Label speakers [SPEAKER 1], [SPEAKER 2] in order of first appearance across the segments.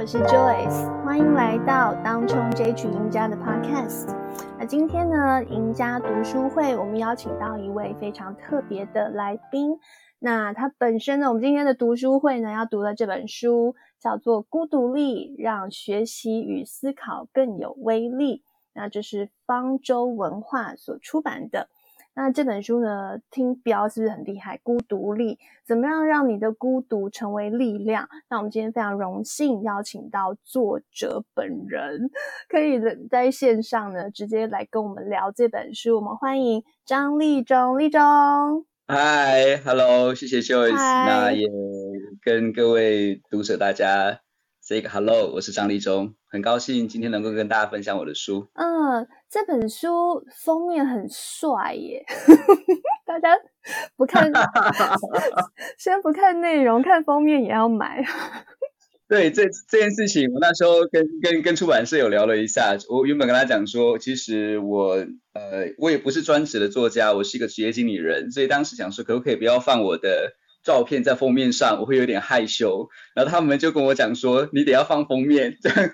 [SPEAKER 1] 我是 Joyce，欢迎来到当冲这群赢家的 Podcast。那今天呢，赢家读书会，我们邀请到一位非常特别的来宾。那他本身呢，我们今天的读书会呢，要读的这本书叫做《孤独力，让学习与思考更有威力》。那这是方舟文化所出版的。那这本书呢，听标是不是很厉害？孤独力，怎么样让你的孤独成为力量？那我们今天非常荣幸邀请到作者本人，可以在线上呢直接来跟我们聊这本书。我们欢迎张立中，立中。
[SPEAKER 2] Hi，Hello，谢谢 Joyce。那也跟各位读者大家 say 个 Hello，我是张立中，很高兴今天能够跟大家分享我的书。
[SPEAKER 1] 嗯。这本书封面很帅耶，大家不看，先不看内容，看封面也要买。
[SPEAKER 2] 对，这这件事情，我那时候跟跟跟出版社有聊了一下。我原本跟他讲说，其实我呃，我也不是专职的作家，我是一个职业经理人，所以当时想说，可不可以不要放我的照片在封面上，我会有点害羞。然后他们就跟我讲说，你得要放封面。这样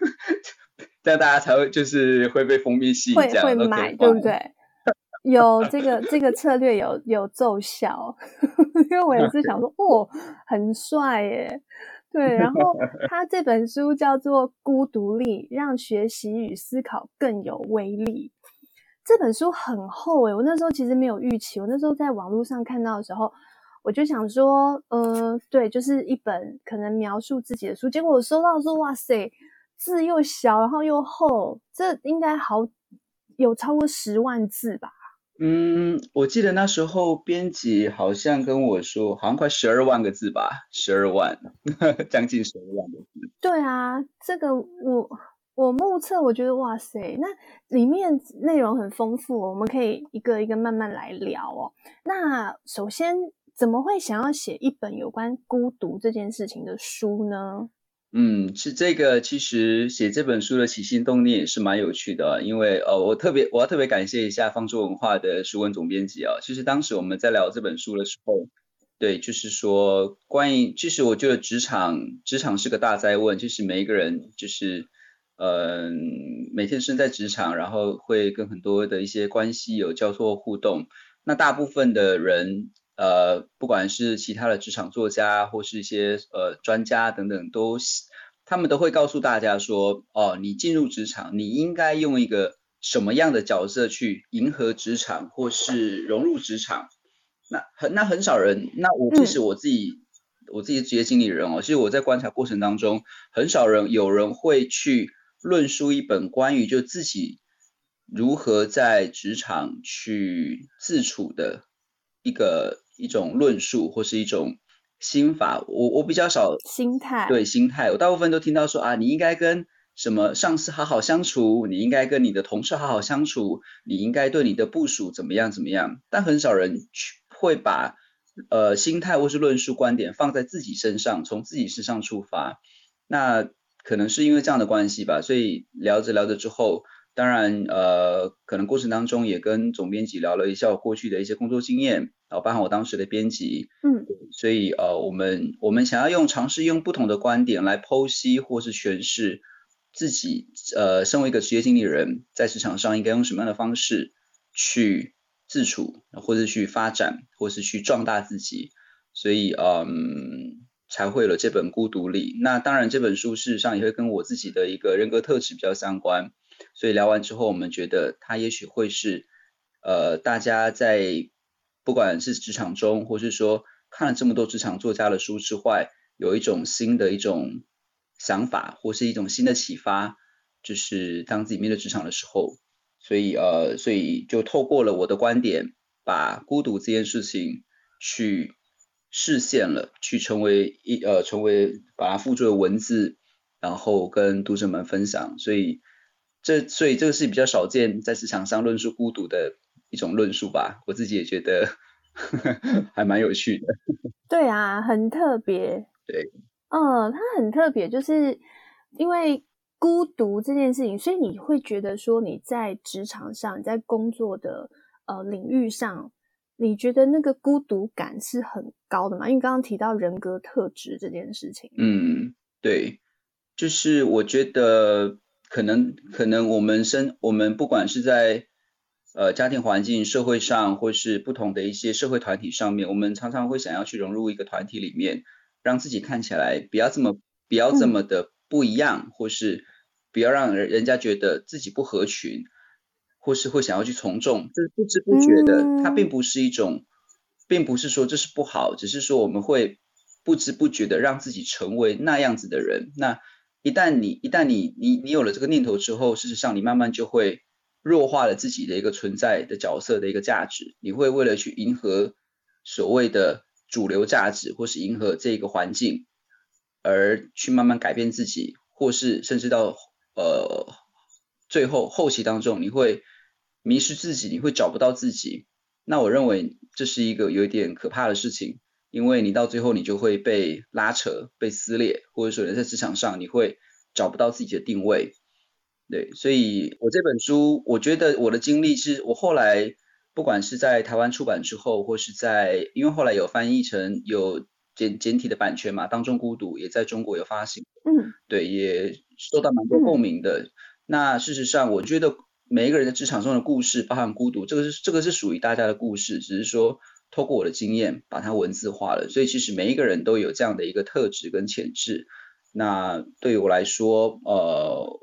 [SPEAKER 2] 这样大家才会就是会被封面吸引，
[SPEAKER 1] 会会买对不对？有这个这个策略有有奏效，因为我也是想说，哦，很帅耶，对。然后他这本书叫做《孤独力，让学习与思考更有威力》。这本书很厚诶，我那时候其实没有预期，我那时候在网络上看到的时候，我就想说，嗯、呃，对，就是一本可能描述自己的书。结果我收到说，哇塞！字又小，然后又厚，这应该好有超过十万字吧？
[SPEAKER 2] 嗯，我记得那时候编辑好像跟我说，好像快十二万个字吧，十二万，将近十二万个字。
[SPEAKER 1] 对啊，这个我我目测，我觉得哇塞，那里面内容很丰富，我们可以一个一个慢慢来聊哦。那首先，怎么会想要写一本有关孤独这件事情的书呢？
[SPEAKER 2] 嗯，是这个。其实写这本书的起心动念也是蛮有趣的，因为呃，我特别我要特别感谢一下方舟文化的书文总编辑啊。其实当时我们在聊这本书的时候，对，就是说关于，其实我觉得职场职场是个大哉问，其实每一个人就是嗯、每天身在职场，然后会跟很多的一些关系有交错互动。那大部分的人。呃，不管是其他的职场作家，或是一些呃专家等等，都他们都会告诉大家说，哦，你进入职场，你应该用一个什么样的角色去迎合职场，或是融入职场。那很那很少人，那我即使我自己、嗯、我自己职业经理人哦，其实我在观察过程当中，很少人有人会去论述一本关于就自己如何在职场去自处的一个。一种论述或是一种心法，我我比较少
[SPEAKER 1] 心态，
[SPEAKER 2] 对心态，我大部分都听到说啊，你应该跟什么上司好好相处，你应该跟你的同事好好相处，你应该对你的部署怎么样怎么样，但很少人去会把呃心态或是论述观点放在自己身上，从自己身上出发，那可能是因为这样的关系吧，所以聊着聊着之后。当然，呃，可能过程当中也跟总编辑聊了一下我过去的一些工作经验，然后包含我当时的编辑，
[SPEAKER 1] 嗯，
[SPEAKER 2] 所以呃，我们我们想要用尝试用不同的观点来剖析或是诠释自己，呃，身为一个职业经理人，在职场上应该用什么样的方式去自处，或者去发展，或是去壮大自己，所以嗯，才会有了这本《孤独力》。那当然，这本书事实上也会跟我自己的一个人格特质比较相关。所以聊完之后，我们觉得它也许会是，呃，大家在不管是职场中，或是说看了这么多职场作家的书之外，有一种新的一种想法，或是一种新的启发，就是当自己面对职场的时候，所以呃，所以就透过了我的观点，把孤独这件事情去实现了，去成为一呃，成为把它付诸了文字，然后跟读者们分享，所以。这所以这个是比较少见在职场上论述孤独的一种论述吧，我自己也觉得呵 呵还蛮有趣的。
[SPEAKER 1] 对啊，很特别。
[SPEAKER 2] 对，
[SPEAKER 1] 嗯，它很特别，就是因为孤独这件事情，所以你会觉得说你在职场上，你在工作的呃领域上，你觉得那个孤独感是很高的嘛？因为刚刚提到人格特质这件事情。
[SPEAKER 2] 嗯，对。就是我觉得可能可能我们生我们不管是在呃家庭环境、社会上，或是不同的一些社会团体上面，我们常常会想要去融入一个团体里面，让自己看起来不要这么不要这么的不一样，嗯、或是不要让人人家觉得自己不合群，或是会想要去从众，就是不知不觉的，它并不是一种，并不是说这是不好，只是说我们会不知不觉的让自己成为那样子的人，那。一旦你一旦你你你有了这个念头之后，事实上你慢慢就会弱化了自己的一个存在的角色的一个价值。你会为了去迎合所谓的主流价值，或是迎合这个环境，而去慢慢改变自己，或是甚至到呃最后后期当中，你会迷失自己，你会找不到自己。那我认为这是一个有一点可怕的事情。因为你到最后你就会被拉扯、被撕裂，或者说你在职场上你会找不到自己的定位，对，所以我这本书，我觉得我的经历是，我后来不管是在台湾出版之后，或是在，因为后来有翻译成有简简体的版权嘛，当中孤独也在中国有发行，
[SPEAKER 1] 嗯，
[SPEAKER 2] 对，也受到蛮多共鸣的。嗯、那事实上，我觉得每一个人的职场中的故事，包含孤独，这个是这个是属于大家的故事，只是说。透过我的经验把它文字化了，所以其实每一个人都有这样的一个特质跟潜质。那对于我来说，呃，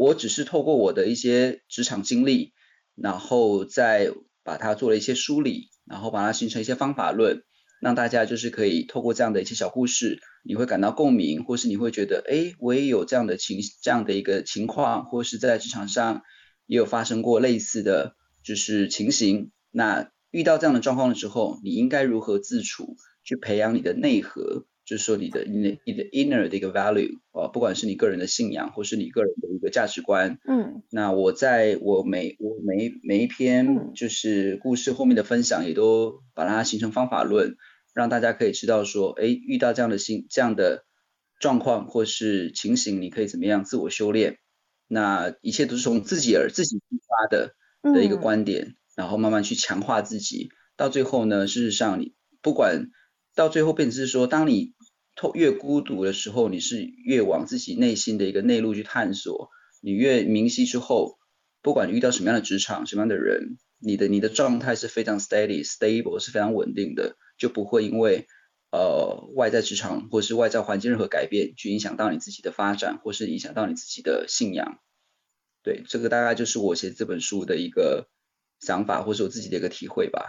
[SPEAKER 2] 我只是透过我的一些职场经历，然后再把它做了一些梳理，然后把它形成一些方法论，让大家就是可以透过这样的一些小故事，你会感到共鸣，或是你会觉得，哎，我也有这样的情这样的一个情况，或是在职场上也有发生过类似的就是情形。那遇到这样的状况的时候，你应该如何自处，去培养你的内核，就是说你的你的你的 inner 的一个 value 啊，不管是你个人的信仰，或是你个人的一个价值观。
[SPEAKER 1] 嗯，
[SPEAKER 2] 那我在我每我每每一篇就是故事后面的分享，也都把它形成方法论，让大家可以知道说，哎，遇到这样的心这样的状况或是情形，你可以怎么样自我修炼。那一切都是从自己而自己出发的的一个观点。嗯然后慢慢去强化自己，到最后呢，事实上你不管到最后变成是说，当你透越孤独的时候，你是越往自己内心的一个内陆去探索，你越明晰之后，不管遇到什么样的职场、什么样的人，你的你的状态是非常 steady、stable 是非常稳定的，就不会因为呃外在职场或是外在环境任何改变去影响到你自己的发展，或是影响到你自己的信仰。对，这个大概就是我写这本书的一个。想法或是我自己的一个体会吧，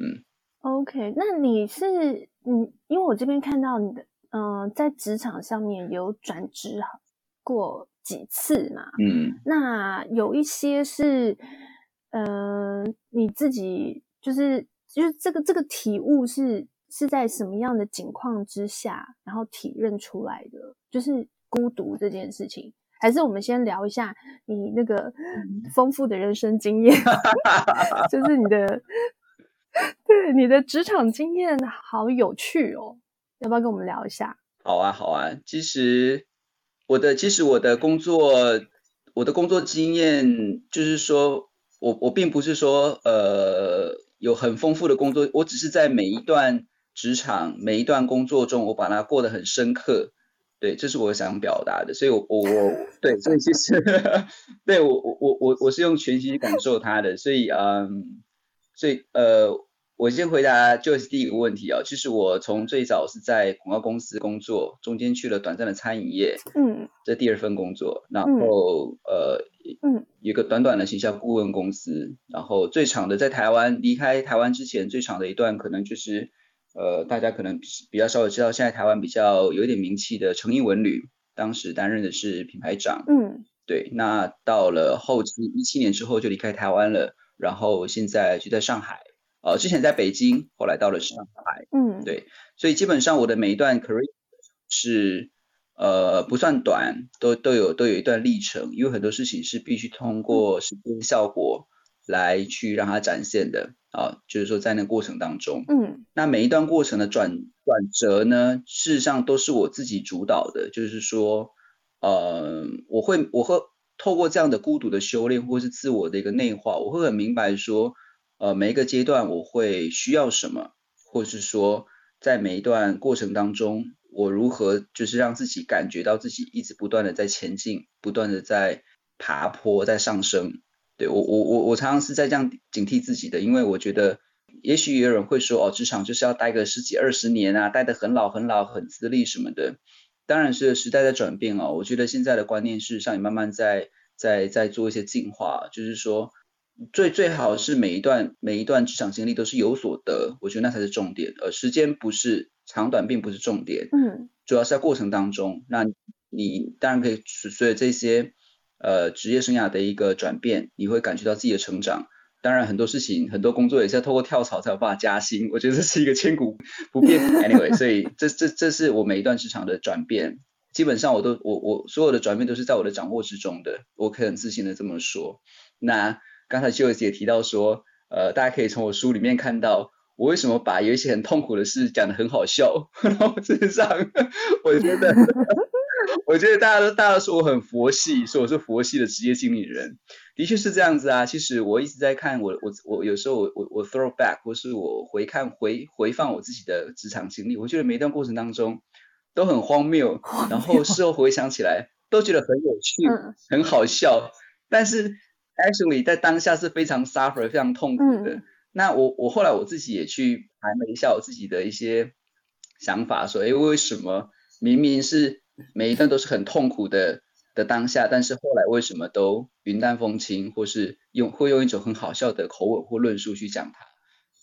[SPEAKER 2] 嗯
[SPEAKER 1] ，OK，那你是你，因为我这边看到你的，嗯、呃，在职场上面有转职过几次嘛，
[SPEAKER 2] 嗯，
[SPEAKER 1] 那有一些是，呃，你自己就是就是这个这个体悟是是在什么样的境况之下，然后体认出来的，就是孤独这件事情。还是我们先聊一下你那个丰富的人生经验，就是你的，对，你的职场经验好有趣哦，要不要跟我们聊一下？
[SPEAKER 2] 好啊，好啊。其实我的，其实我的工作，我的工作经验，就是说我我并不是说呃有很丰富的工作，我只是在每一段职场、每一段工作中，我把它过得很深刻。对，这是我想表达的，所以我，我我对，所以其实，对我我我我我是用全息感受它的，所以嗯，所以呃，我先回答就是第一个问题啊，其实我从最早是在广告公司工作，中间去了短暂的餐饮业，
[SPEAKER 1] 嗯，
[SPEAKER 2] 这第二份工作，然后、嗯、呃，嗯，一个短短的形象顾问公司，然后最长的在台湾，离开台湾之前最长的一段可能就是。呃，大家可能比较稍微知道，现在台湾比较有一点名气的诚毅文旅，当时担任的是品牌长。
[SPEAKER 1] 嗯，
[SPEAKER 2] 对。那到了后期一七年之后就离开台湾了，然后现在就在上海。呃，之前在北京，后来到了上海。
[SPEAKER 1] 嗯，
[SPEAKER 2] 对。所以基本上我的每一段 career 是呃不算短，都都有都有一段历程，因为很多事情是必须通过时间效果来去让它展现的。啊，就是说在那个过程当中，
[SPEAKER 1] 嗯，
[SPEAKER 2] 那每一段过程的转转折呢，事实上都是我自己主导的。就是说，呃，我会我会透过这样的孤独的修炼，或是自我的一个内化，我会很明白说，呃，每一个阶段我会需要什么，或是说在每一段过程当中，我如何就是让自己感觉到自己一直不断的在前进，不断的在爬坡，在上升。对，我我我我常常是在这样警惕自己的，因为我觉得，也许有人会说，哦，职场就是要待个十几二十年啊，待得很老很老很资历什么的。当然是时代在转变哦，我觉得现在的观念事实上也慢慢在在在做一些进化，就是说。最最好是每一段每一段职场经历都是有所得，我觉得那才是重点。呃，时间不是长短，并不是重点。
[SPEAKER 1] 嗯，
[SPEAKER 2] 主要是在过程当中。那你当然可以随着这些呃职业生涯的一个转变，你会感觉到自己的成长。当然很多事情很多工作也是要透过跳槽才有办法加薪，我觉得这是一个千古不变。Anyway，所以 这这这是我每一段职场的转变，基本上我都我我所有的转变都是在我的掌握之中的，我可以很自信的这么说。那。刚才 Joyce 也提到说，呃，大家可以从我书里面看到，我为什么把有一些很痛苦的事讲得很好笑。然后事实上，我觉得，我觉得大家都大家都说我很佛系，说我是佛系的职业经理人，的确是这样子啊。其实我一直在看我我我有时候我我我 throw back 或是我回看回回放我自己的职场经历，我觉得每一段过程当中都很荒谬，然后事后回想起来都觉得很有趣，很好笑，但是。Actually，在当下是非常 suffer、非常痛苦的。嗯、那我我后来我自己也去盘了一下我自己的一些想法，说，哎，为什么明明是每一段都是很痛苦的的当下，但是后来为什么都云淡风轻，或是用会用一种很好笑的口吻或论述去讲它？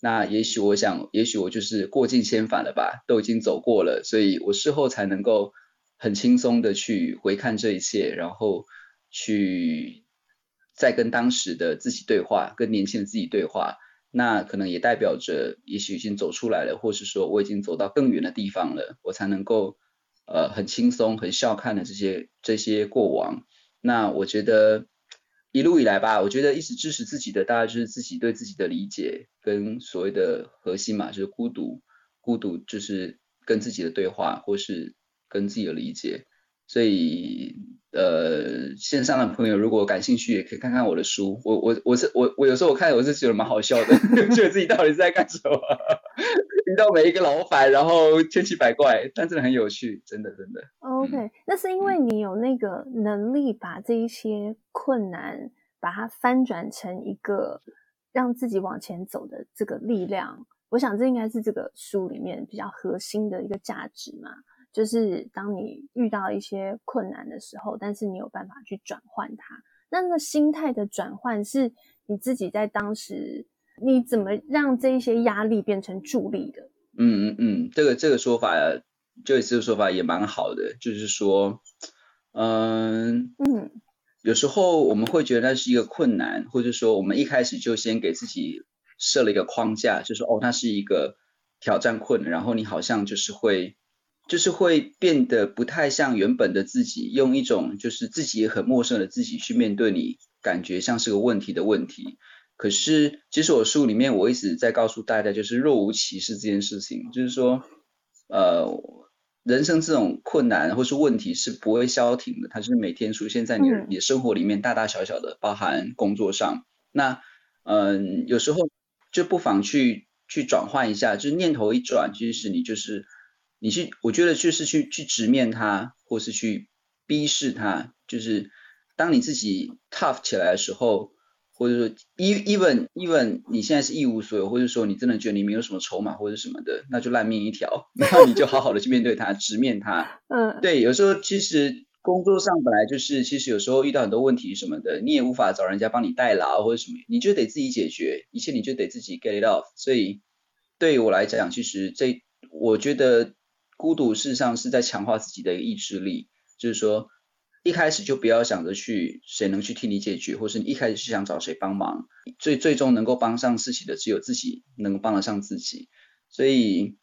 [SPEAKER 2] 那也许我想，也许我就是过尽千帆了吧，都已经走过了，所以我事后才能够很轻松的去回看这一切，然后去。在跟当时的自己对话，跟年轻的自己对话，那可能也代表着，也许已经走出来了，或是说我已经走到更远的地方了，我才能够，呃，很轻松、很笑看的这些这些过往。那我觉得一路以来吧，我觉得一直支持自己的，大概就是自己对自己的理解跟所谓的核心嘛，就是孤独，孤独就是跟自己的对话，或是跟自己的理解。所以，呃，线上的朋友如果感兴趣，也可以看看我的书。我我我是我我有时候我看我是觉得蛮好笑的，觉得自己到底是在干什么？遇到每一个老板，然后千奇百怪，但真的很有趣，真的真的。
[SPEAKER 1] OK，、嗯、那是因为你有那个能力把这一些困难，把它翻转成一个让自己往前走的这个力量。我想这应该是这个书里面比较核心的一个价值嘛。就是当你遇到一些困难的时候，但是你有办法去转换它。那那个心态的转换，是你自己在当时你怎么让这一些压力变成助力的？
[SPEAKER 2] 嗯嗯嗯，这个这个说法，就这个说法也蛮好的。就是说，嗯嗯，有时候我们会觉得那是一个困难，或者说我们一开始就先给自己设了一个框架，就是说哦，它是一个挑战困难，然后你好像就是会。就是会变得不太像原本的自己，用一种就是自己也很陌生的自己去面对你，感觉像是个问题的问题。可是其实我书里面我一直在告诉大家，就是若无其事这件事情，就是说，呃，人生这种困难或是问题是不会消停的，它是每天出现在你你的生活里面，大大小小的，包含工作上。那嗯、呃，有时候就不妨去去转换一下，就是念头一转，其实你就是。你去，我觉得就是去去直面它，或是去逼视它。就是当你自己 tough 起来的时候，或者说 even even 你现在是一无所有，或者说你真的觉得你没有什么筹码或者什么的，那就烂命一条。然后你就好好的去面对它，直面它。嗯，对，有时候其实工作上本来就是，其实有时候遇到很多问题什么的，你也无法找人家帮你代劳或者什么，你就得自己解决，一切你就得自己 get it off。所以对于我来讲，其实这我觉得。孤独事实上是在强化自己的意志力，就是说，一开始就不要想着去谁能去替你解决，或是你一开始是想找谁帮忙，最最终能够帮上自己的只有自己能帮得上自己，所以。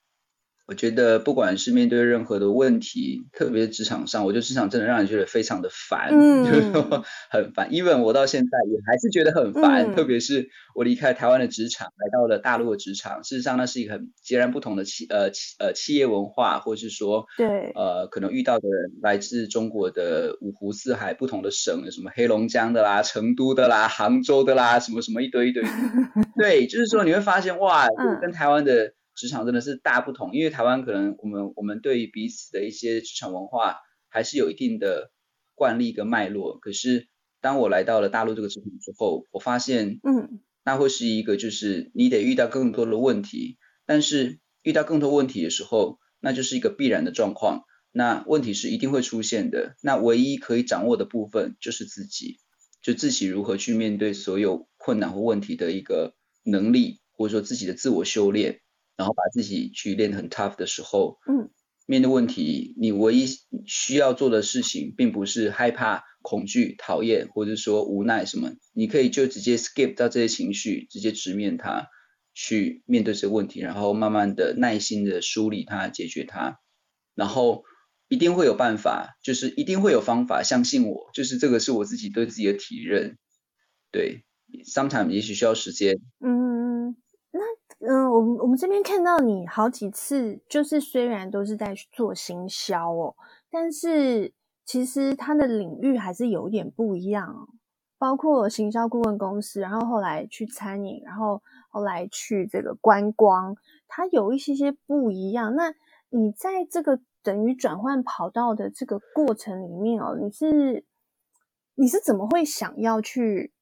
[SPEAKER 2] 我觉得不管是面对任何的问题，特别是职场上，我觉得职场真的让人觉得非常的烦，嗯、就是说很烦。Even 我到现在也还是觉得很烦，嗯、特别是我离开台湾的职场，来到了大陆的职场，事实上那是一个很截然不同的企呃企呃企业文化，或是说对呃可能遇到的人来自中国的五湖四海不同的省，有什么黑龙江的啦、成都的啦、杭州的啦，什么什么一堆一堆。对，就是说你会发现哇，跟台湾的。职场真的是大不同，因为台湾可能我们我们对于彼此的一些职场文化还是有一定的惯例跟脉络。可是当我来到了大陆这个职场之后，我发现，嗯，那会是一个就是你得遇到更多的问题，但是遇到更多问题的时候，那就是一个必然的状况。那问题是一定会出现的，那唯一可以掌握的部分就是自己，就自己如何去面对所有困难或问题的一个能力，或者说自己的自我修炼，然后把自己去练得很 tough 的时候，嗯，面对问题，你唯一需要做的事情，并不是害怕、恐惧、讨厌，或者说无奈什么，你可以就直接 skip 到这些情绪，直接直面它，去面对这个问题，然后慢慢的、耐心的梳理它、解决它，然后一定会有办法，就是一定会有方法，相信我，就是这个是我自己对自己的体认，对。Sometimes 也许需要时间。
[SPEAKER 1] 嗯，那嗯，我们我们这边看到你好几次，就是虽然都是在做行销哦，但是其实它的领域还是有点不一样哦。包括行销顾问公司，然后后来去餐饮，然后后来去这个观光，它有一些些不一样。那你在这个等于转换跑道的这个过程里面哦，你是你是怎么会想要去？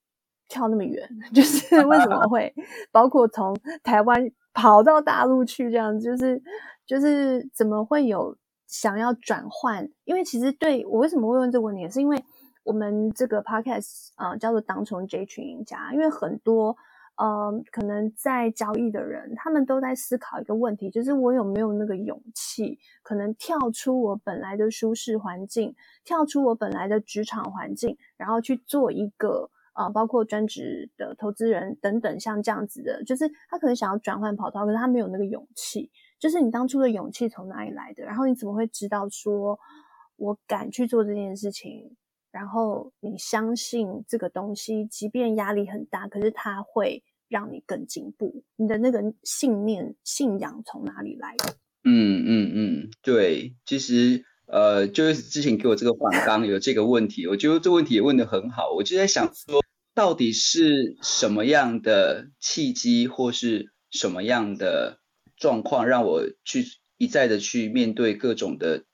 [SPEAKER 1] 跳那么远，就是为什么会包括从台湾跑到大陆去这样，就是就是怎么会有想要转换？因为其实对我为什么会问这个问题，是因为我们这个 podcast 啊、呃、叫做当从这群赢家，因为很多呃可能在交易的人，他们都在思考一个问题，就是我有没有那个勇气，可能跳出我本来的舒适环境，跳出我本来的职场环境，然后去做一个。啊，包括专职的投资人等等，像这样子的，就是他可能想要转换跑道，可是他没有那个勇气。就是你当初的勇气从哪里来的？然后你怎么会知道说，我敢去做这件事情？然后你相信这个东西，即便压力很大，可是它会让你更进步。你的那个信念、信仰从哪里来的？
[SPEAKER 2] 嗯嗯嗯，对，其实。呃，就是之前给我这个访纲有这个问题，我觉得这问题也问得很好。我就在想说，到底是什么样的契机，或是什么样的状况，让我去一再的去面对各种的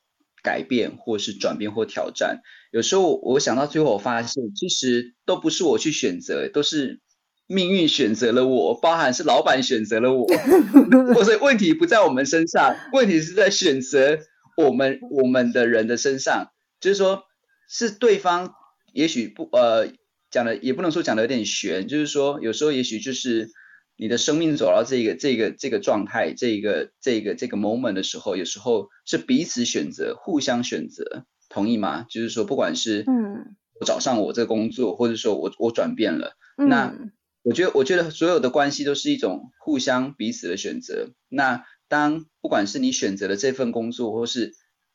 [SPEAKER 2] 改变，或是转变或挑战。有时候我想到最后，我发现其实都不是我去选择，都是命运选择了我，包含是老板选择了我。所以问题不在我们身上，问题是在选择。我们我们的人的身上，就是说，是对方也许不呃讲的也不能说讲的有点悬，就是说有时候也许就是你的生命走到这个这个这个状态，这个这个这个 moment 的时候，有时候是彼此选择，互相选择，同意吗？就是说，不管是嗯，我找上我这个工作，或者说我我转变了，那我觉得我觉得所有的关系都是一种互相彼此的选择，那。当不管是你选择了这份工作，或是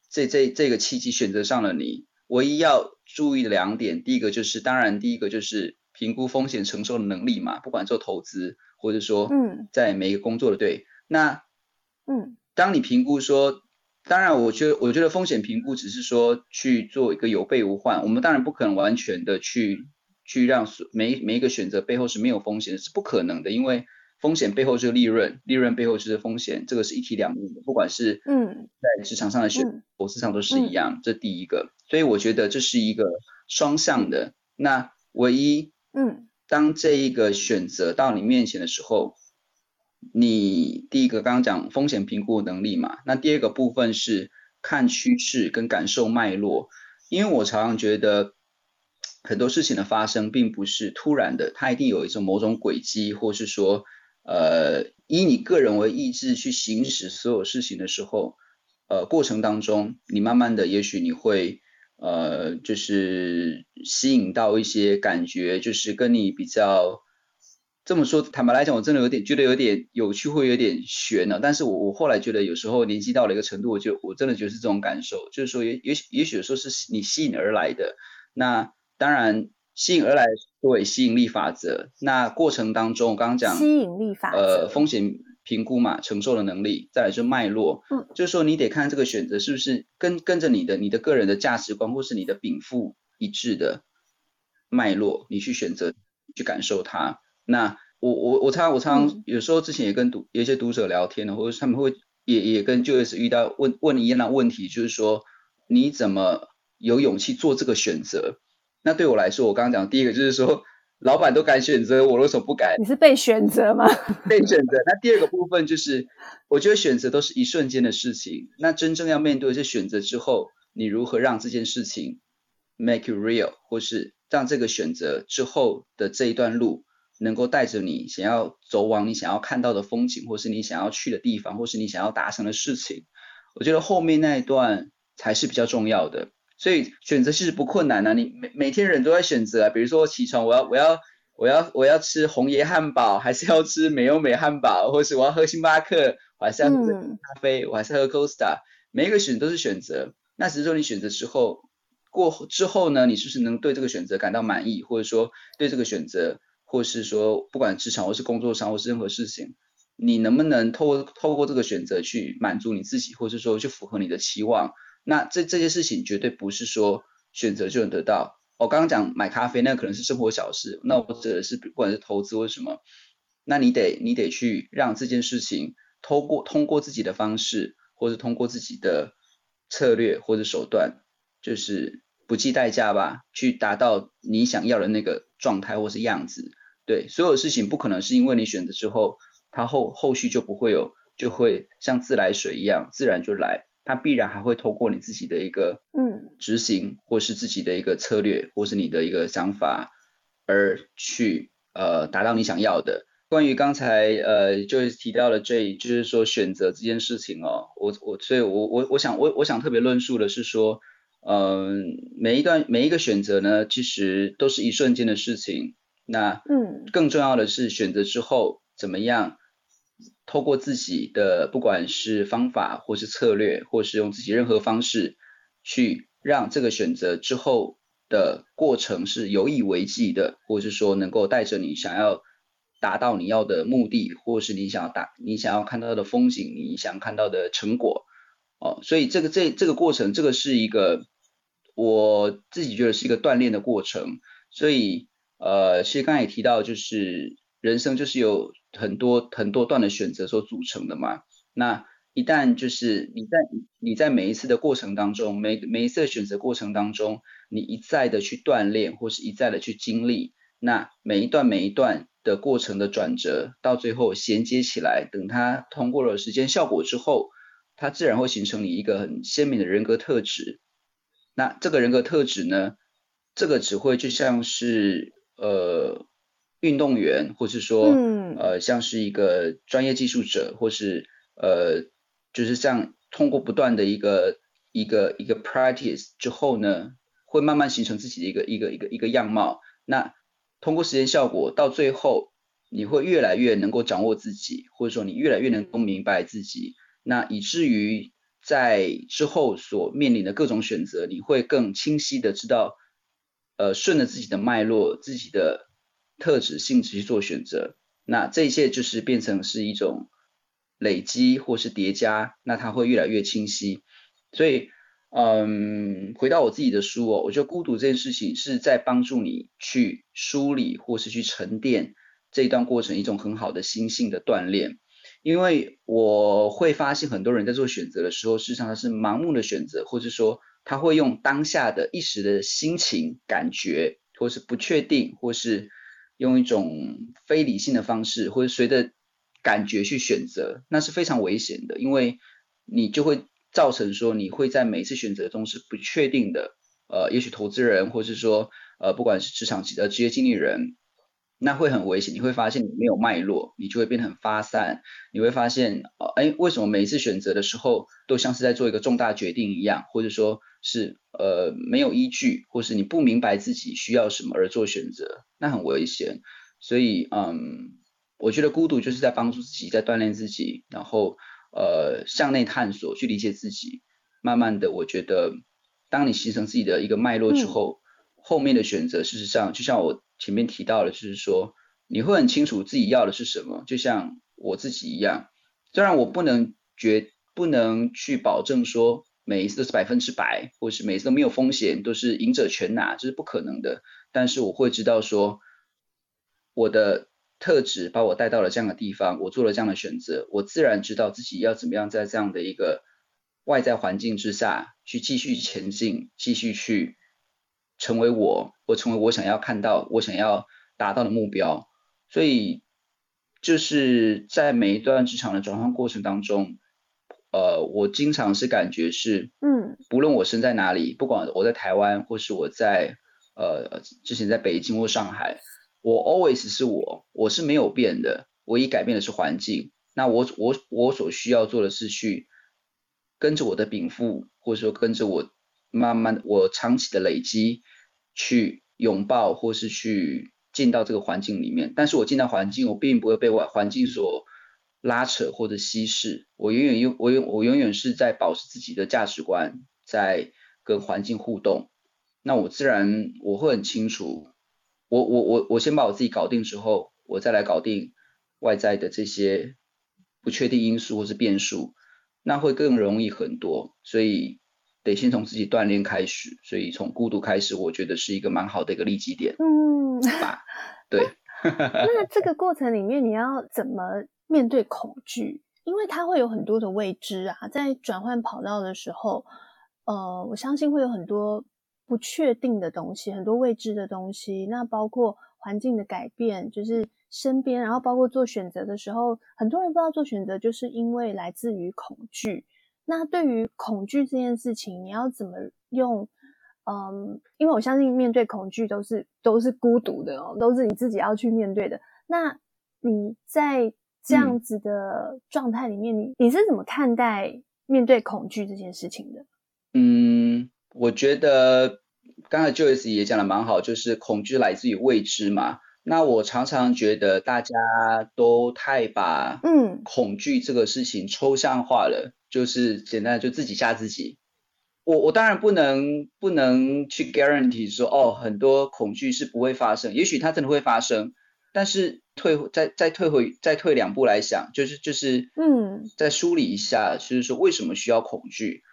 [SPEAKER 2] 这这这个契机选择上了你，唯一要注意的两点，第一个就是，当然第一个就是评估风险承受的能力嘛，不管做投资或者说，嗯，在每一个工作的对，那，嗯，当你评估说，当然我觉得我觉得风险评估只是说去做一个有备无患，我们当然不可能完全的去去让每每一个选择背后是没有风险的，是不可能的，因为。风险背后就是利润，利润背后就是风险，这个是一体两面的。不管是嗯，在职场上的选、嗯、投资上都是一样，嗯、这第一个。所以我觉得这是一个双向的。那唯一嗯，当这一个选择到你面前的时候，你第一个刚刚讲风险评估能力嘛，那第二个部分是看趋势跟感受脉络。因为我常常觉得很多事情的发生并不是突然的，它一定有一种某种轨迹，或是说。呃，以你个人为意志去行使所有事情的时候，呃，过程当中，你慢慢的，也许你会，呃，就是吸引到一些感觉，就是跟你比较，这么说，坦白来讲，我真的有点觉得有点有趣，会有点悬呢。但是我我后来觉得，有时候年纪到了一个程度，我就我真的觉得是这种感受，就是说也，也也许也许有时候是你吸引而来的。那当然。吸引而来作为吸引力法则，那过程当中我刚刚讲
[SPEAKER 1] 吸引力法则，
[SPEAKER 2] 呃，风险评估嘛，承受的能力，再来就是脉络，嗯，就是说你得看这个选择是不是跟跟着你的你的个人的价值观或是你的禀赋一致的脉络，你去选择去感受它。那我我我常常我常常有时候之前也跟读有一些读者聊天呢，或者是他们会也也跟 Joyce 遇到问问一样的问题，就是说你怎么有勇气做这个选择？那对我来说，我刚刚讲第一个就是说，老板都敢选择，我为什么不敢？
[SPEAKER 1] 你是被选择吗？
[SPEAKER 2] 被选择。那第二个部分就是，我觉得选择都是一瞬间的事情。那真正要面对这选择之后，你如何让这件事情 make it real，或是让这个选择之后的这一段路，能够带着你想要走往你想要看到的风景，或是你想要去的地方，或是你想要达成的事情，我觉得后面那一段才是比较重要的。所以选择其实不困难啊，你每每天人都在选择啊。比如说我起床，我要我要我要我要吃红椰汉堡，还是要吃美优美汉堡，或是我要喝星巴克，我还是要喝咖啡，嗯、我还是喝 Costa。每一个选择都是选择。那只是说你选择之后过之后呢，你是不是能对这个选择感到满意，或者说对这个选择？或是说，不管职场或是工作上，或是任何事情，你能不能透过透过这个选择去满足你自己，或是说去符合你的期望？那这这些事情绝对不是说选择就能得到。我刚刚讲买咖啡，那可能是生活小事。那我指的是不管是投资或什么，那你得你得去让这件事情通过通过自己的方式，或是通过自己的策略或者手段，就是。不计代价吧，去达到你想要的那个状态或是样子。对，所有事情不可能是因为你选择之后，它后后续就不会有，就会像自来水一样自然就来。它必然还会透过你自己的一个嗯执行，或是自己的一个策略，或是你的一个想法而去呃达到你想要的。关于刚才呃就是提到了这，就是说选择这件事情哦，我我所以我我我想我我想特别论述的是说。嗯，每一段每一个选择呢，其实都是一瞬间的事情。那嗯，更重要的是选择之后怎么样，透过自己的不管是方法或是策略，或是用自己任何方式，去让这个选择之后的过程是有以为继的，或是说能够带着你想要达到你要的目的，或是你想要达你想要看到的风景，你想看到的成果。哦，所以这个这这个过程，这个是一个。我自己觉得是一个锻炼的过程，所以呃，其实刚才也提到，就是人生就是有很多很多段的选择所组成的嘛。那一旦就是你在你在每一次的过程当中，每每一次的选择过程当中，你一再的去锻炼，或是一再的去经历，那每一段每一段的过程的转折，到最后衔接起来，等它通过了时间效果之后，它自然会形成你一个很鲜明的人格特质。那这个人格特质呢，这个只会就像是呃运动员，或是说、嗯、呃像是一个专业技术者，或是呃就是像通过不断的一个一个一个 practice 之后呢，会慢慢形成自己的一个一个一个一个样貌。那通过实验效果，到最后你会越来越能够掌握自己，或者说你越来越能够明白自己，那以至于。在之后所面临的各种选择，你会更清晰的知道，呃，顺着自己的脉络、自己的特质性质去做选择。那这一切就是变成是一种累积或是叠加，那它会越来越清晰。所以，嗯，回到我自己的书哦，我觉得孤独这件事情是在帮助你去梳理或是去沉淀这一段过程，一种很好的心性的锻炼。因为我会发现很多人在做选择的时候，事实上他是盲目的选择，或者说他会用当下的一时的心情、感觉，或是不确定，或是用一种非理性的方式，或者随着感觉去选择，那是非常危险的，因为你就会造成说你会在每次选择中是不确定的。呃，也许投资人，或是说呃，不管是职场呃职业经理人。那会很危险，你会发现你没有脉络，你就会变得很发散。你会发现，呃，哎，为什么每一次选择的时候都像是在做一个重大决定一样，或者说是呃没有依据，或是你不明白自己需要什么而做选择，那很危险。所以，嗯，我觉得孤独就是在帮助自己，在锻炼自己，然后呃向内探索，去理解自己。慢慢的，我觉得当你形成自己的一个脉络之后，嗯、后面的选择，事实上就像我。前面提到的，就是说你会很清楚自己要的是什么，就像我自己一样。虽然我不能绝不能去保证说每一次都是百分之百，或是每一次都没有风险，都是赢者全拿，这是不可能的。但是我会知道说我的特质把我带到了这样的地方，我做了这样的选择，我自然知道自己要怎么样在这样的一个外在环境之下去继续前进，继续去成为我，我成为我想要看到、我想要达到的目标。所以就是在每一段职场的转换过程当中，呃，我经常是感觉是，嗯，不论我身在哪里，不管我在台湾或是我在呃之前在北京或上海。我 always 是我，我是没有变的，唯一改变的是环境。那我我我所需要做的是去跟着我的禀赋，或者说跟着我慢慢我长期的累积，去拥抱或是去进到这个环境里面。但是我进到环境，我并不会被外环境所拉扯或者稀释。我永远用我永我永远是在保持自己的价值观，在跟环境互动。那我自然我会很清楚。我我我我先把我自己搞定之后，我再来搞定外在的这些不确定因素或是变数，那会更容易很多。所以得先从自己锻炼开始，所以从孤独开始，我觉得是一个蛮好的一个利基点。嗯，吧？对。
[SPEAKER 1] 那这个过程里面，你要怎么面对恐惧？因为它会有很多的未知啊，在转换跑道的时候，呃，我相信会有很多。不确定的东西，很多未知的东西，那包括环境的改变，就是身边，然后包括做选择的时候，很多人不知道做选择，就是因为来自于恐惧。那对于恐惧这件事情，你要怎么用？嗯，因为我相信面对恐惧都是都是孤独的哦，都是你自己要去面对的。那你在这样子的状态里面，嗯、你你是怎么看待面对恐惧这件事情的？
[SPEAKER 2] 嗯。我觉得刚才 Joyce 也讲的蛮好，就是恐惧来自于未知嘛。那我常常觉得大家都太把嗯恐惧这个事情抽象化了，嗯、就是简单就自己吓自己。我我当然不能不能去 guarantee 说哦，很多恐惧是不会发生，也许它真的会发生。但是退再再退回再退两步来想，就是就是嗯，再梳理一下，就是说为什么需要恐惧？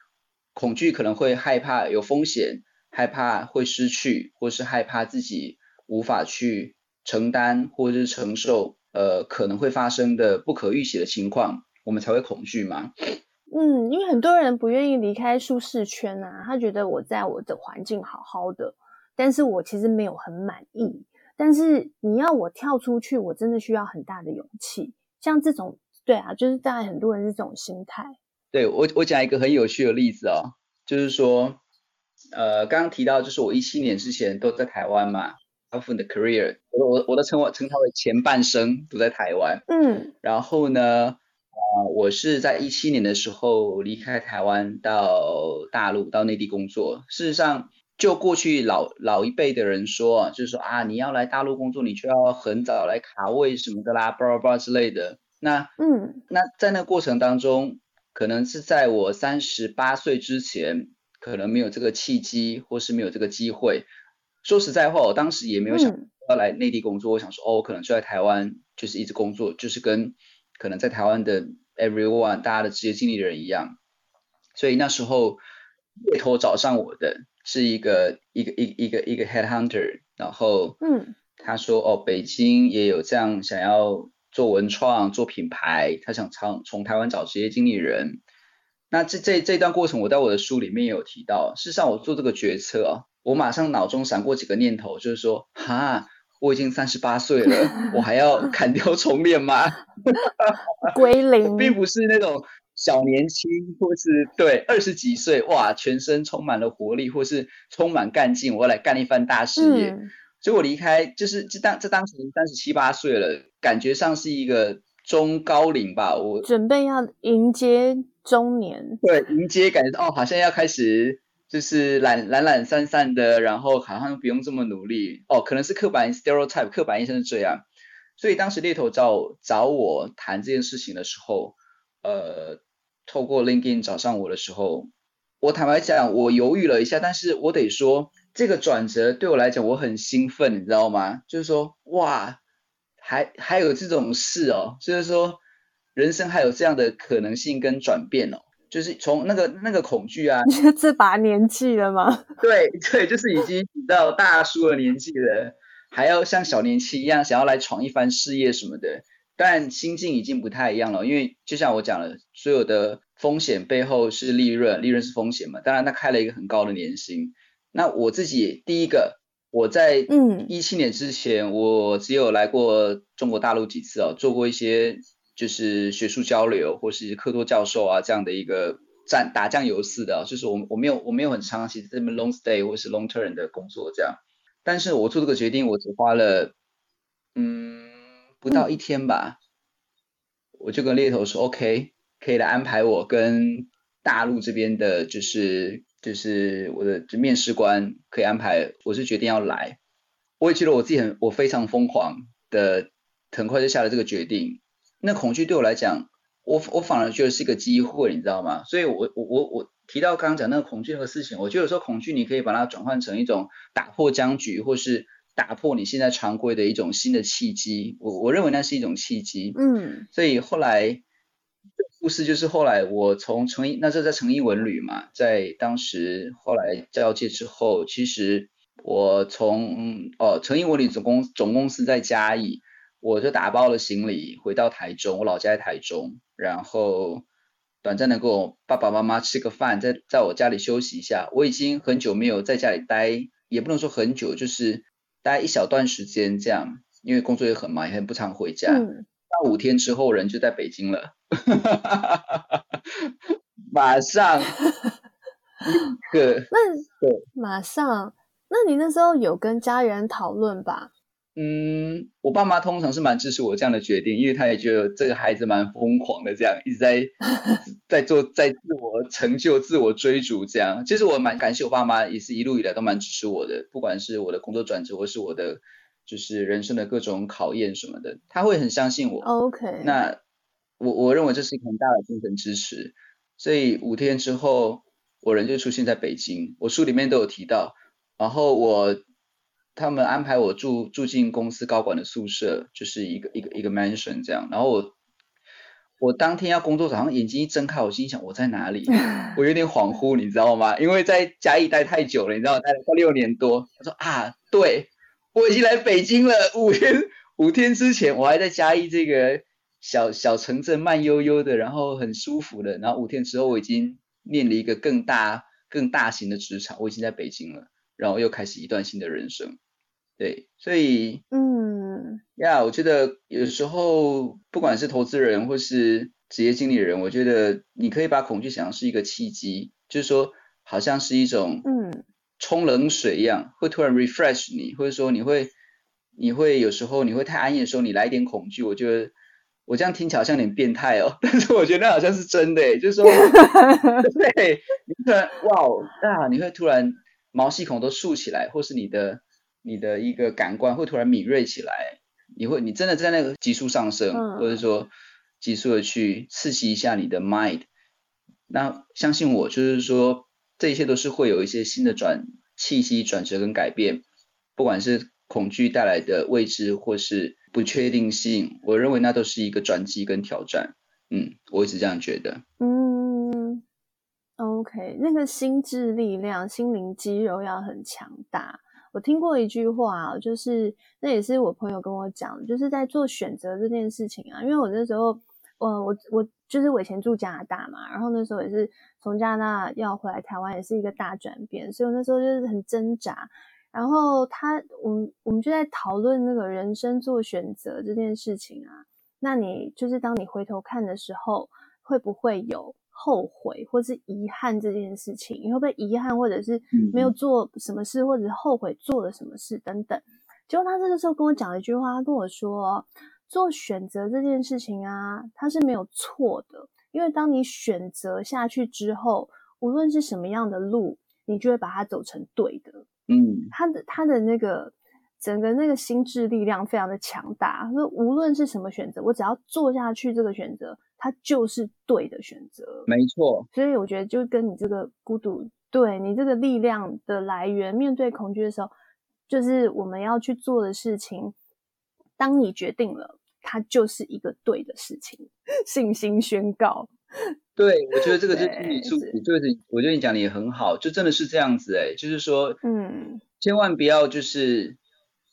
[SPEAKER 2] 恐惧可能会害怕有风险，害怕会失去，或是害怕自己无法去承担或者是承受，呃，可能会发生的不可预期的情况，我们才会恐惧吗？
[SPEAKER 1] 嗯，因为很多人不愿意离开舒适圈啊，他觉得我在我的环境好好的，但是我其实没有很满意。但是你要我跳出去，我真的需要很大的勇气。像这种，对啊，就是大概很多人是这种心态。
[SPEAKER 2] 对，我，我讲一个很有趣的例子哦，就是说，呃，刚刚提到就是我一七年之前都在台湾嘛，大部分的 career，我我我的称我称它为前半生都在台湾，嗯，然后呢，呃，我是在一七年的时候离开台湾到大陆到内地工作。事实上，就过去老老一辈的人说，就是说啊，你要来大陆工作，你就要很早来卡位什么的啦，巴拉巴拉之类的。那嗯，那在那个过程当中。可能是在我三十八岁之前，可能没有这个契机，或是没有这个机会。说实在话，我当时也没有想要来内地工作。嗯、我想说，哦，我可能就在台湾，就是一直工作，就是跟可能在台湾的 everyone 大家的职业经理人一样。所以那时候猎头找上我的是一个一个一个一个一个 headhunter，然后嗯，他说哦，北京也有这样想要。做文创，做品牌，他想从从台湾找职业经理人。那这这这段过程，我在我的书里面也有提到。事实上，我做这个决策啊，我马上脑中闪过几个念头，就是说，哈，我已经三十八岁了，我还要砍掉重练吗？
[SPEAKER 1] 归零，
[SPEAKER 2] 并不是那种小年轻，或是对二十几岁，哇，全身充满了活力，或是充满干劲，我要来干一番大事业。嗯所以我离开，就是这当这当时三十七八岁了，感觉上是一个中高龄吧。我
[SPEAKER 1] 准备要迎接中年，
[SPEAKER 2] 对，迎接感觉哦，好像要开始就是懒懒懒散散的，然后好像不用这么努力哦，可能是刻板 stereotype 刻板印象是这样。所以当时猎头找找我谈这件事情的时候，呃，透过 LinkedIn 找上我的时候，我坦白讲，我犹豫了一下，但是我得说。这个转折对我来讲，我很兴奋，你知道吗？就是说，哇，还还有这种事哦，就是说，人生还有这样的可能性跟转变哦，就是从那个那个恐惧啊，
[SPEAKER 1] 你是这把年纪了吗？
[SPEAKER 2] 对 对，就是已经到大叔的年纪了，还要像小年轻一样想要来闯一番事业什么的。但心境已经不太一样了，因为就像我讲了，所有的风险背后是利润，利润是风险嘛。当然，他开了一个很高的年薪。那我自己第一个，我在嗯一七年之前，嗯、我只有来过中国大陆几次哦，做过一些就是学术交流或是课座教授啊这样的一个战打酱油似的、就是我我没有我没有很长期这么 long stay 或是 long term 的工作这样。但是我做这个决定，我只花了嗯。不到一天吧，我就跟猎头说，OK，可以来安排我跟大陆这边的，就是就是我的就面试官可以安排，我是决定要来。我也觉得我自己很，我非常疯狂的，很快就下了这个决定。那恐惧对我来讲，我我反而觉得是一个机会，你知道吗？所以我我我我提到刚刚讲那个恐惧那个事情，我觉得有时候恐惧你可以把它转换成一种打破僵局，或是。打破你现在常规的一种新的契机，我我认为那是一种契机。嗯，所以后来故事就是后来我从成毅，那时候在成毅文旅嘛，在当时后来交接之后，其实我从哦成毅文旅总公总公司在嘉义，我就打包了行李回到台中，我老家在台中，然后短暂的跟我爸爸妈妈吃个饭，在在我家里休息一下。我已经很久没有在家里待，也不能说很久，就是。待一小段时间这样，因为工作也很忙，也很不常回家。嗯，那五天之后人就在北京了，马上 立刻。
[SPEAKER 1] 那对，马上。那你那时候有跟家人讨论吧？
[SPEAKER 2] 嗯，我爸妈通常是蛮支持我这样的决定，因为他也觉得这个孩子蛮疯狂的，这样一直在 在做，在自我成就、自我追逐这样。其实我蛮感谢我爸妈，也是一路以来都蛮支持我的，不管是我的工作转折，或是我的就是人生的各种考验什么的，他会很相信我。
[SPEAKER 1] OK，
[SPEAKER 2] 那我我认为这是一个很大的精神支持。所以五天之后，我人就出现在北京，我书里面都有提到，然后我。他们安排我住住进公司高管的宿舍，就是一个一个一个 mansion 这样。然后我我当天要工作，早上眼睛一睁开，我心想我在哪里？我有点恍惚，你知道吗？因为在嘉义待太久了，你知道，待了快六年多。他说啊，对，我已经来北京了。五天五天之前，我还在嘉义这个小小城镇慢悠悠的，然后很舒服的。然后五天之后，我已经面临一个更大更大型的职场，我已经在北京了。然后又开始一段新的人生，对，所以，嗯，呀，yeah, 我觉得有时候不管是投资人或是职业经理人，我觉得你可以把恐惧想象是一个契机，就是说，好像是一种，嗯，冲冷水一样，会突然 refresh 你，或者说你会，你会有时候你会太安逸的时候，你来一点恐惧，我觉得我这样听起来好像有点变态哦，但是我觉得那好像是真的，就是说，对，你突然哇哦啊，你会突然。毛细孔都竖起来，或是你的你的一个感官会突然敏锐起来，你会你真的在那个急速上升，嗯、或者说急速的去刺激一下你的 mind。那相信我，就是说这一切都是会有一些新的转气息、转折跟改变，不管是恐惧带来的未知或是不确定性，我认为那都是一个转机跟挑战。嗯，我一直这样觉得。
[SPEAKER 1] 嗯。OK，那个心智力量、心灵肌肉要很强大。我听过一句话，就是那也是我朋友跟我讲，就是在做选择这件事情啊。因为我那时候，我我我就是我以前住加拿大嘛，然后那时候也是从加拿大要回来台湾，也是一个大转变，所以我那时候就是很挣扎。然后他，我们我们就在讨论那个人生做选择这件事情啊。那你就是当你回头看的时候，会不会有？后悔或是遗憾这件事情，你会不会遗憾，或者是没有做什么事，或者是后悔做了什么事等等？结果他这个时候跟我讲了一句话，他跟我说：“做选择这件事情啊，它是没有错的，因为当你选择下去之后，无论是什么样的路，你就会把它走成对的。”嗯，他的他的那个整个那个心智力量非常的强大，他说无论是什么选择，我只要做下去这个选择。它就是对的选择，
[SPEAKER 2] 没错。
[SPEAKER 1] 所以我觉得，就跟你这个孤独，对你这个力量的来源，面对恐惧的时候，就是我们要去做的事情。当你决定了，它就是一个对的事情，信心宣告。
[SPEAKER 2] 对，我觉得这个 就是你出，就是我觉得你讲的也很好，就真的是这样子哎，就是说，嗯，千万不要就是。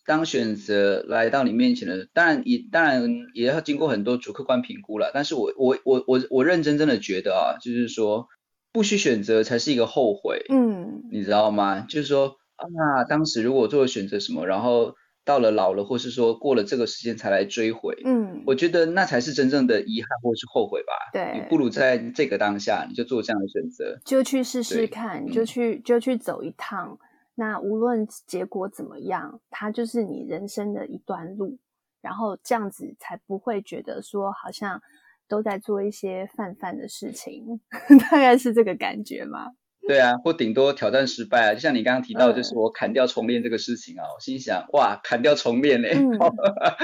[SPEAKER 2] 当选择来到你面前的，当然也当然也要经过很多主客观评估了。但是我我我我我认真真的觉得啊，就是说不需选择才是一个后悔，
[SPEAKER 1] 嗯，
[SPEAKER 2] 你知道吗？就是说啊，当时如果做了选择什么，然后到了老了，或是说过了这个时间才来追悔，
[SPEAKER 1] 嗯，
[SPEAKER 2] 我觉得那才是真正的遗憾或是后悔吧。
[SPEAKER 1] 对，
[SPEAKER 2] 你不如在这个当下你就做这样的选择，
[SPEAKER 1] 就去试试看，就去、嗯、就去走一趟。那无论结果怎么样，它就是你人生的一段路，然后这样子才不会觉得说好像都在做一些泛泛的事情，大概是这个感觉吗？
[SPEAKER 2] 对啊，或顶多挑战失败啊，就像你刚刚提到，就是我砍掉重练这个事情啊，嗯、我心想哇，砍掉重练嘞，嗯、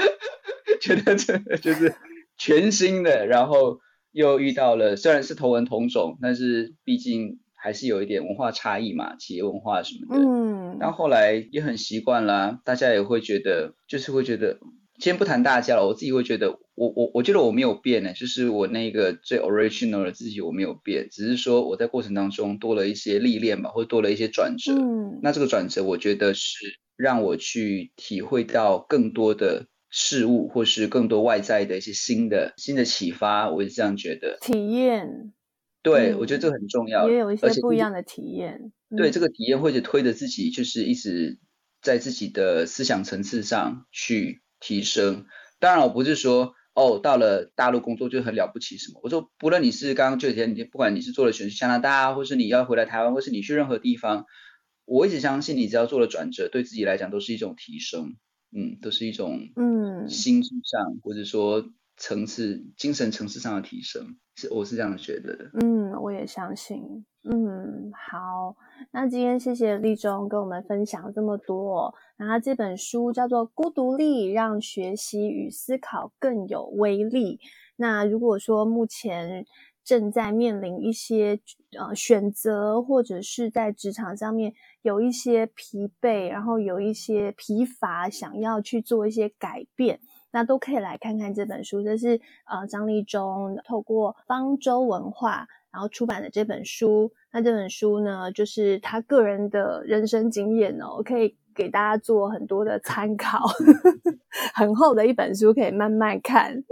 [SPEAKER 2] 觉得这就是全新的，然后又遇到了，虽然是同文同种，但是毕竟。还是有一点文化差异嘛，企业文化什么的。嗯，但后来也很习惯啦，大家也会觉得，就是会觉得，先不谈大家了，我自己会觉得，我我我觉得我没有变呢，就是我那个最 original 的自己我没有变，只是说我在过程当中多了一些历练吧，或多了一些转折。嗯，那这个转折，我觉得是让我去体会到更多的事物，或是更多外在的一些新的新的启发，我是这样觉得。
[SPEAKER 1] 体验。
[SPEAKER 2] 对，嗯、我觉得这个很重要，
[SPEAKER 1] 也有一些不一样的体验。
[SPEAKER 2] 对，这个体验或者推着自己，就是一直在自己的思想层次上去提升。当然，我不是说哦，到了大陆工作就很了不起什么。我说，不论你是刚刚这几天，你不管你是做了选去加拿大，或是你要回来台湾，或是你去任何地方，我一直相信，你只要做了转折，对自己来讲都是一种提升。嗯，都是一种嗯心智上，嗯、或者说层次、精神层次上的提升。是，我是这样觉得的。
[SPEAKER 1] 嗯，我也相信。嗯，好，那今天谢谢立中跟我们分享这么多。然后这本书叫做《孤独力让学习与思考更有威力》。那如果说目前正在面临一些呃选择，或者是在职场上面有一些疲惫，然后有一些疲乏，想要去做一些改变。那都可以来看看这本书，这是呃张立忠透过方舟文化然后出版的这本书。那这本书呢，就是他个人的人生经验哦，可以给大家做很多的参考。很厚的一本书，可以慢慢看。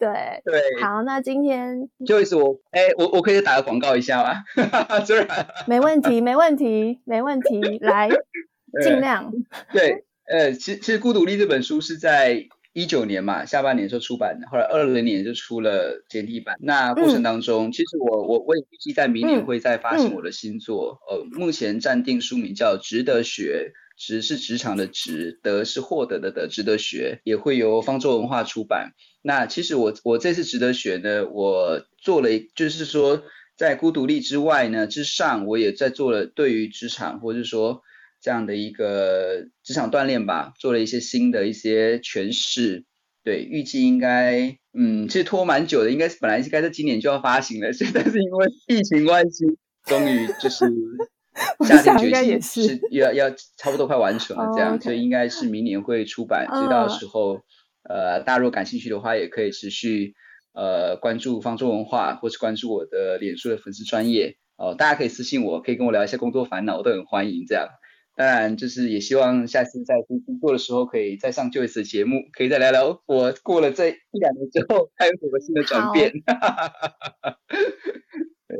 [SPEAKER 1] 对
[SPEAKER 2] 对，
[SPEAKER 1] 好，那今天
[SPEAKER 2] 就意思我哎，我我可以打个广告一下吗？
[SPEAKER 1] 没问题，没问题，没问题，来 尽量。
[SPEAKER 2] 对，呃，其实其实《孤独力》这本书是在。一九年嘛，下半年就出版，后来二零年就出了简体版。那过程当中，嗯、其实我我我也预计在明年会再发行我的新作。嗯、呃，目前暂定书名叫《值得学》，值是职场的值，得是获得的得，值得学，也会由方舟文化出版。那其实我我这次值得学呢，我做了，就是说在孤独力之外呢之上，我也在做了对于职场，或者说。这样的一个职场锻炼吧，做了一些新的一些诠释。对，预计应该，嗯，其实拖蛮久的，应该是本来应该在今年就要发行了，现在是因为疫情关系，终于就是 下定决心是要要差不多快完成了这样，oh. 所以应该是明年会出版。所以到时候，呃，大家如果感兴趣的话，也可以持续呃关注方舟文化，或是关注我的脸书的粉丝专业哦、呃，大家可以私信我，可以跟我聊一下工作烦恼，我都很欢迎这样。当然，就是也希望下次在工作的时候，可以再上 Joyce 的节目，可以再聊聊我过了这一两年之后，还有什么新的
[SPEAKER 1] 转变。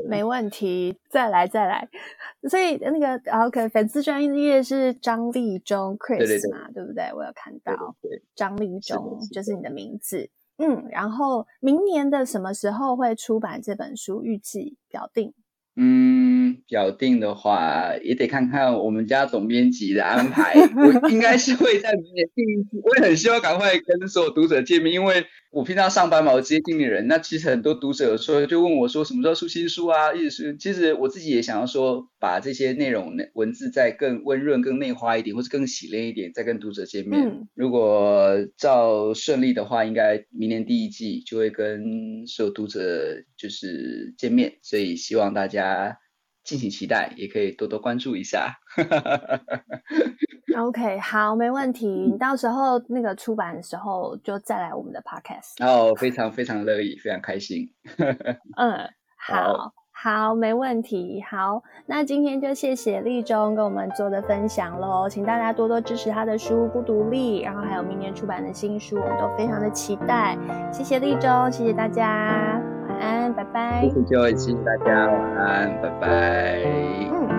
[SPEAKER 1] 没问题，再来再来。所以那个 OK，粉丝专业是张立中 Chris 嘛，对，不对？我有看到，张立中就是你的名字。嗯，然后明年的什么时候会出版这本书？预计表定。
[SPEAKER 2] 嗯，表定的话也得看看我们家总编辑的安排。我应该是会在明年第一次，我也很希望赶快跟所有读者见面，因为我平常上班嘛，我直接经理人。那其实很多读者有时候就问我说，什么时候出新书啊？意思是，其实我自己也想要说，把这些内容文字再更温润、更内化一点，或者更洗练一点，再跟读者见面。嗯、如果照顺利的话，应该明年第一季就会跟所有读者就是见面，所以希望大家敬请期待，也可以多多关注一下。
[SPEAKER 1] OK，好，没问题。你到时候那个出版的时候就再来我们的 Podcast。
[SPEAKER 2] 哦，非常非常乐意，非常开心。
[SPEAKER 1] 嗯，好好，没问题。好，那今天就谢谢立中跟我们做的分享喽，请大家多多支持他的书《不独立》，然后还有明年出版的新书，我们都非常的期待。谢谢立中，谢谢大家。晚安拜拜。
[SPEAKER 2] 谢谢各位谢谢大家晚安拜拜。